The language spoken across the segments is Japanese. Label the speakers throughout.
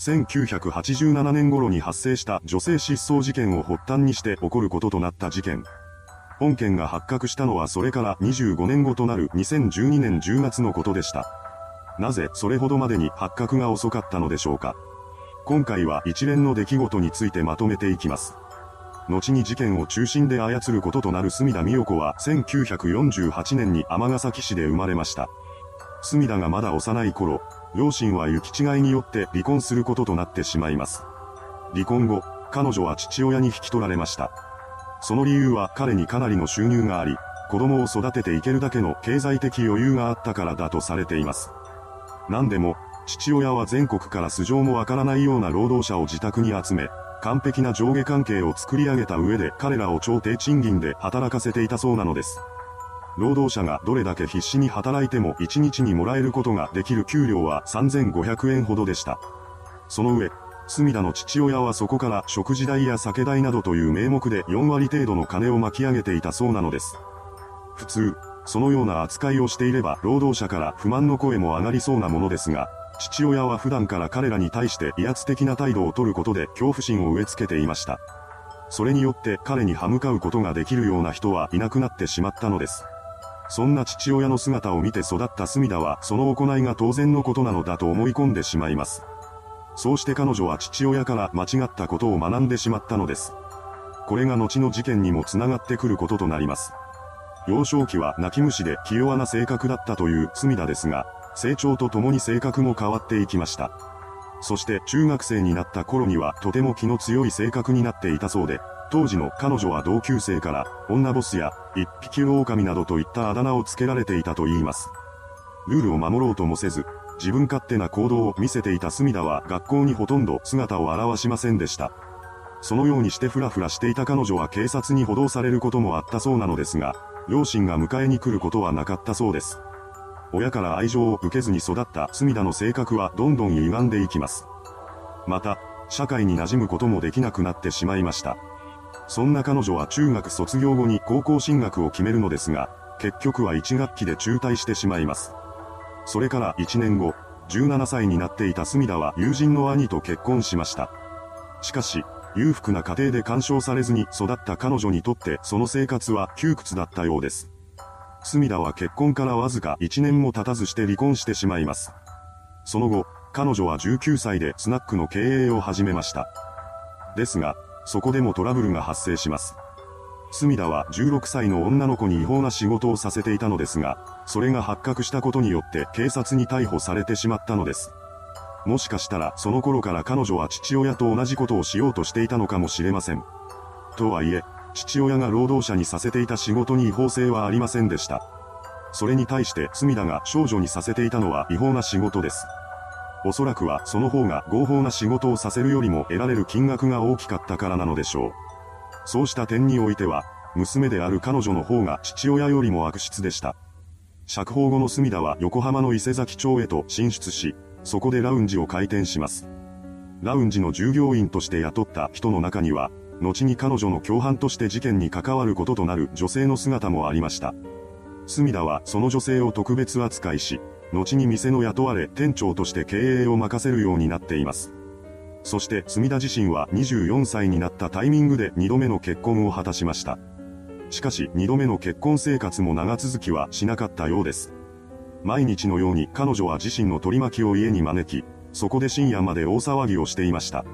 Speaker 1: 1987年頃に発生した女性失踪事件を発端にして起こることとなった事件。本件が発覚したのはそれから25年後となる2012年10月のことでした。なぜそれほどまでに発覚が遅かったのでしょうか。今回は一連の出来事についてまとめていきます。後に事件を中心で操ることとなる隅田美代子は1948年に尼崎市で生まれました。隅田がまだ幼い頃、両親は行き違いによって離婚することとなってしまいます。離婚後、彼女は父親に引き取られました。その理由は彼にかなりの収入があり、子供を育てていけるだけの経済的余裕があったからだとされています。何でも、父親は全国から素性もわからないような労働者を自宅に集め、完璧な上下関係を作り上げた上で彼らを超低賃金で働かせていたそうなのです。労働者がどれだけ必死に働いても1日にもらえることができる給料は3500円ほどでした。その上、隅田の父親はそこから食事代や酒代などという名目で4割程度の金を巻き上げていたそうなのです。普通、そのような扱いをしていれば労働者から不満の声も上がりそうなものですが、父親は普段から彼らに対して威圧的な態度を取ることで恐怖心を植え付けていました。それによって彼に歯向かうことができるような人はいなくなってしまったのです。そんな父親の姿を見て育った隅田はその行いが当然のことなのだと思い込んでしまいます。そうして彼女は父親から間違ったことを学んでしまったのです。これが後の事件にも繋がってくることとなります。幼少期は泣き虫で気弱な性格だったという隅田ですが、成長とともに性格も変わっていきました。そして中学生になった頃にはとても気の強い性格になっていたそうで、当時の彼女は同級生から女ボスや一匹狼などといったあだ名をつけられていたと言います。ルールを守ろうともせず、自分勝手な行動を見せていた隅田は学校にほとんど姿を現しませんでした。そのようにしてフラフラしていた彼女は警察に補導されることもあったそうなのですが、両親が迎えに来ることはなかったそうです。親から愛情を受けずに育った隅田の性格はどんどん歪んでいきます。また、社会に馴染むこともできなくなってしまいました。そんな彼女は中学卒業後に高校進学を決めるのですが、結局は1学期で中退してしまいます。それから1年後、17歳になっていた隅田は友人の兄と結婚しました。しかし、裕福な家庭で干渉されずに育った彼女にとってその生活は窮屈だったようです。隅田は結婚からわずか1年も経たずして離婚してしまいます。その後、彼女は19歳でスナックの経営を始めました。ですが、そこでもトラブルが発生します。隅田は16歳の女の子に違法な仕事をさせていたのですが、それが発覚したことによって警察に逮捕されてしまったのです。もしかしたらその頃から彼女は父親と同じことをしようとしていたのかもしれません。とはいえ、父親が労働者にさせていた仕事に違法性はありませんでした。それに対して隅田が少女にさせていたのは違法な仕事です。おそらくはその方が合法な仕事をさせるよりも得られる金額が大きかったからなのでしょう。そうした点においては、娘である彼女の方が父親よりも悪質でした。釈放後の隅田は横浜の伊勢崎町へと進出し、そこでラウンジを開店します。ラウンジの従業員として雇った人の中には、後に彼女の共犯として事件に関わることとなる女性の姿もありました。隅田はその女性を特別扱いし、後に店の雇われ店長として経営を任せるようになっています。そして隅田自身は24歳になったタイミングで2度目の結婚を果たしました。しかし2度目の結婚生活も長続きはしなかったようです。毎日のように彼女は自身の取り巻きを家に招き、そこで深夜まで大騒ぎをしていました。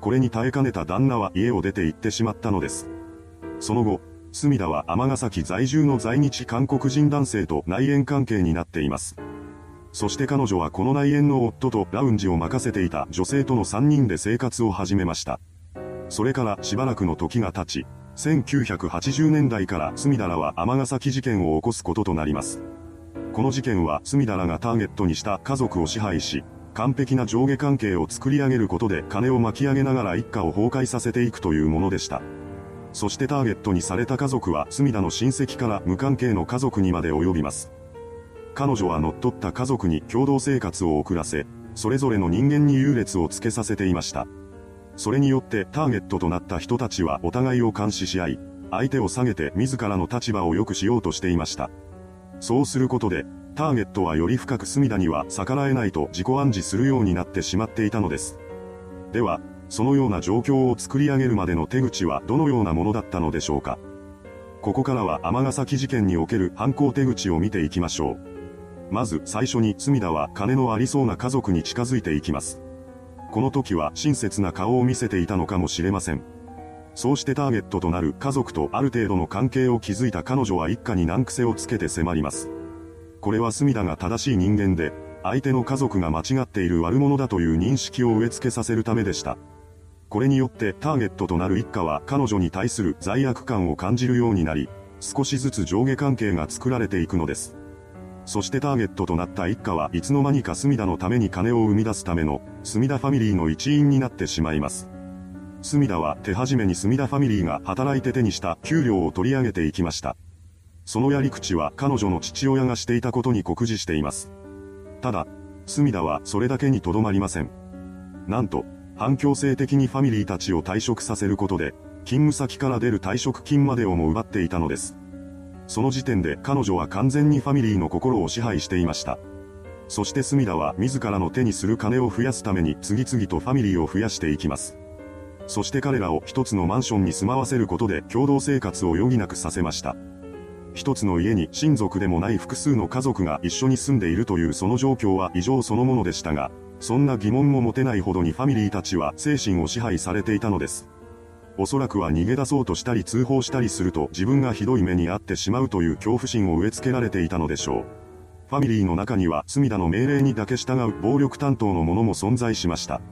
Speaker 1: これに耐えかねた旦那は家を出て行ってしまったのです。その後、隅田は尼崎在住の在日韓国人男性と内縁関係になっています。そして彼女はこの内縁の夫とラウンジを任せていた女性との3人で生活を始めました。それからしばらくの時が経ち、1980年代から隅田らは尼崎事件を起こすこととなります。この事件は隅田らがターゲットにした家族を支配し、完璧な上下関係を作り上げることで金を巻き上げながら一家を崩壊させていくというものでした。そしてターゲットにされた家族は隅田の親戚から無関係の家族にまで及びます。彼女は乗っ取った家族に共同生活を送らせ、それぞれの人間に優劣をつけさせていました。それによってターゲットとなった人たちはお互いを監視し合い、相手を下げて自らの立場を良くしようとしていました。そうすることで、ターゲットはより深く隅田には逆らえないと自己暗示するようになってしまっていたのです。では、そのような状況を作り上げるまでの手口はどのようなものだったのでしょうか。ここからは尼崎事件における犯行手口を見ていきましょう。まず最初に隅田は金のありそうな家族に近づいていきます。この時は親切な顔を見せていたのかもしれません。そうしてターゲットとなる家族とある程度の関係を築いた彼女は一家に難癖をつけて迫ります。これは隅田が正しい人間で、相手の家族が間違っている悪者だという認識を植え付けさせるためでした。これによってターゲットとなる一家は彼女に対する罪悪感を感じるようになり、少しずつ上下関係が作られていくのです。そしてターゲットとなった一家はいつの間にか隅田のために金を生み出すための隅田ファミリーの一員になってしまいます。隅田は手始めに隅田ファミリーが働いて手にした給料を取り上げていきました。そのやり口は彼女の父親がしていたことに酷似しています。ただ、隅田はそれだけにとどまりません。なんと、反強制的にファミリーたちを退職させることで、勤務先から出る退職金までをも奪っていたのです。その時点で彼女は完全にファミリーの心を支配していました。そして隅田は自らの手にする金を増やすために次々とファミリーを増やしていきます。そして彼らを一つのマンションに住まわせることで共同生活を余儀なくさせました。一つの家に親族でもない複数の家族が一緒に住んでいるというその状況は異常そのものでしたが、そんな疑問も持てないほどにファミリーたちは精神を支配されていたのです。おそらくは逃げ出そうとしたり通報したりすると自分がひどい目に遭ってしまうという恐怖心を植え付けられていたのでしょう。ファミリーの中には隅田の命令にだけ従う暴力担当の者も存在しました。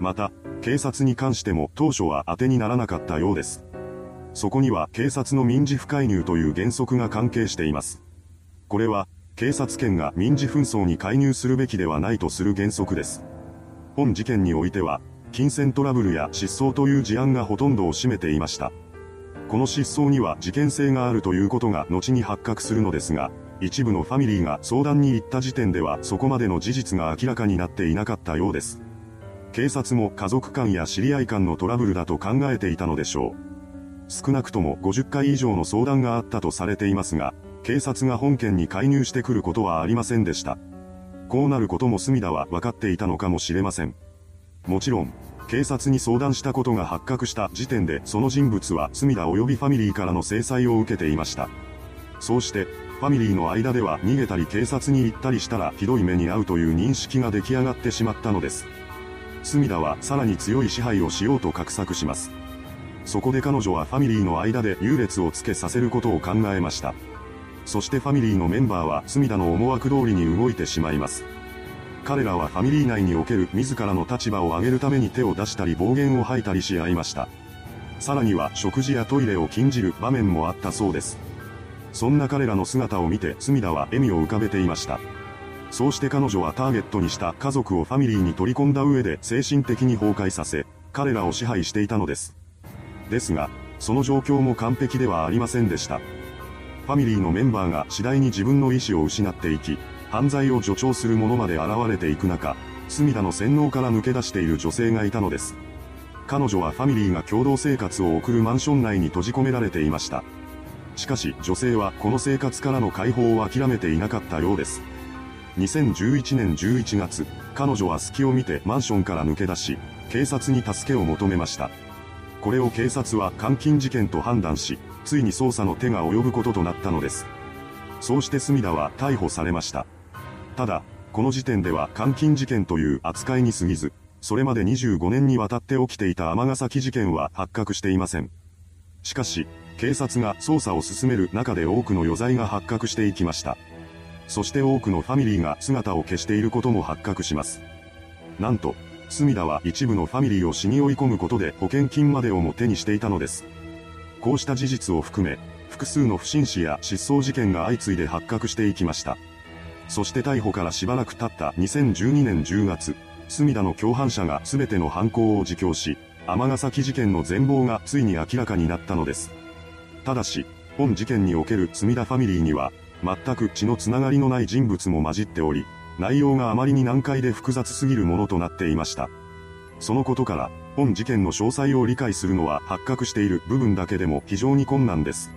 Speaker 1: また、警察に関しても当初は当てにならなかったようです。そこには警察の民事不介入という原則が関係しています。これは、警察権が民事紛争に介入するべきではないとする原則です。本事件においては、金銭トラブルや失踪という事案がほとんどを占めていました。この失踪には事件性があるということが後に発覚するのですが、一部のファミリーが相談に行った時点ではそこまでの事実が明らかになっていなかったようです。警察も家族間や知り合い間のトラブルだと考えていたのでしょう。少なくとも50回以上の相談があったとされていますが、警察が本件に介入してくることはありませんでした。こうなることも隅田は分かっていたのかもしれません。もちろん、警察に相談したことが発覚した時点でその人物は隅田及びファミリーからの制裁を受けていました。そうして、ファミリーの間では逃げたり警察に行ったりしたらひどい目に遭うという認識が出来上がってしまったのです。隅田はさらに強い支配をしようと画策します。そこで彼女はファミリーの間で優劣をつけさせることを考えました。そしてファミリーのメンバーは隅田の思惑通りに動いてしまいます。彼らはファミリー内における自らの立場を上げるために手を出したり暴言を吐いたりし合いました。さらには食事やトイレを禁じる場面もあったそうです。そんな彼らの姿を見て隅田は笑みを浮かべていました。そうして彼女はターゲットにした家族をファミリーに取り込んだ上で精神的に崩壊させ、彼らを支配していたのです。ですが、その状況も完璧ではありませんでした。ファミリーのメンバーが次第に自分の意思を失っていき、犯罪を助長する者まで現れていく中、隅田の洗脳から抜け出している女性がいたのです。彼女はファミリーが共同生活を送るマンション内に閉じ込められていました。しかし女性はこの生活からの解放を諦めていなかったようです。2011年11月、彼女は隙を見てマンションから抜け出し、警察に助けを求めました。これを警察は監禁事件と判断し、ついに捜査の手が及ぶこととなったのです。そうして隅田は逮捕されました。ただ、この時点では監禁事件という扱いに過ぎず、それまで25年にわたって起きていた尼崎事件は発覚していません。しかし、警察が捜査を進める中で多くの余罪が発覚していきました。そして多くのファミリーが姿を消していることも発覚します。なんと、隅田は一部のファミリーを死に追い込むことで保険金までをも手にしていたのです。こうした事実を含め、複数の不審死や失踪事件が相次いで発覚していきました。そして逮捕からしばらく経った2012年10月、隅田の共犯者が全ての犯行を自供し、尼崎事件の全貌がついに明らかになったのです。ただし、本事件における隅田ファミリーには、全く血のつながりのない人物も混じっており、内容があまりに難解で複雑すぎるものとなっていました。そのことから、本事件の詳細を理解するのは発覚している部分だけでも非常に困難です。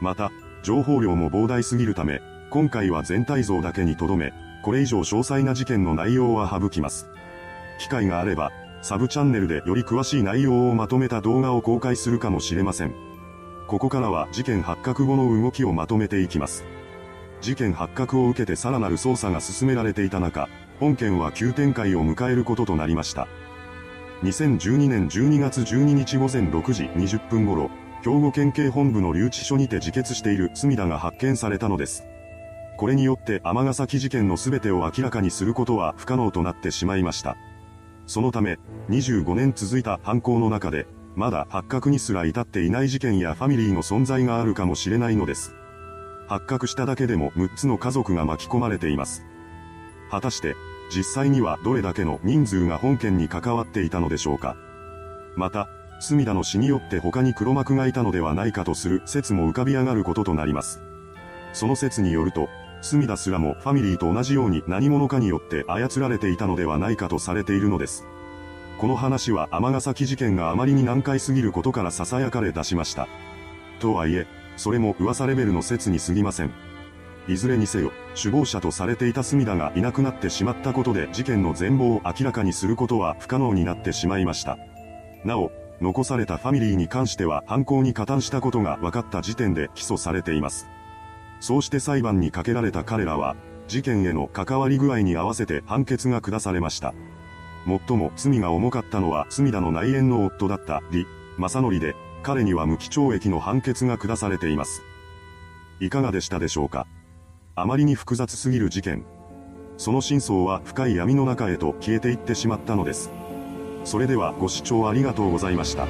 Speaker 1: また、情報量も膨大すぎるため、今回は全体像だけに留め、これ以上詳細な事件の内容は省きます。機会があれば、サブチャンネルでより詳しい内容をまとめた動画を公開するかもしれません。ここからは事件発覚後の動きをまとめていきます。事件発覚を受けてさらなる捜査が進められていた中、本件は急展開を迎えることとなりました。2012年12月12日午前6時20分頃、兵庫県警本部の留置所にて自決している隅田が発見されたのです。これによって尼崎事件の全てを明らかにすることは不可能となってしまいました。そのため、25年続いた犯行の中で、まだ発覚にすら至っていない事件やファミリーの存在があるかもしれないのです。発覚しただけでも6つの家族が巻き込まれています。果たして、実際にはどれだけの人数が本件に関わっていたのでしょうか。また、隅田の死によって他に黒幕がいたのではないかとする説も浮かび上がることとなります。その説によると、隅田すらもファミリーと同じように何者かによって操られていたのではないかとされているのです。この話は尼崎事件があまりに難解すぎることから囁かれ出しました。とはいえ、それも噂レベルの説に過ぎません。いずれにせよ、首謀者とされていた隅田がいなくなってしまったことで事件の全貌を明らかにすることは不可能になってしまいました。なお、残されたファミリーに関しては犯行に加担したことが分かった時点で起訴されています。そうして裁判にかけられた彼らは、事件への関わり具合に合わせて判決が下されました。最も罪が重かったのは隅田の内縁の夫だった李正則で、彼には無期懲役の判決が下されています。いかがでしたでしょうか？あまりに複雑すぎる事件。その真相は深い闇の中へと消えていってしまったのです。それではご視聴ありがとうございました。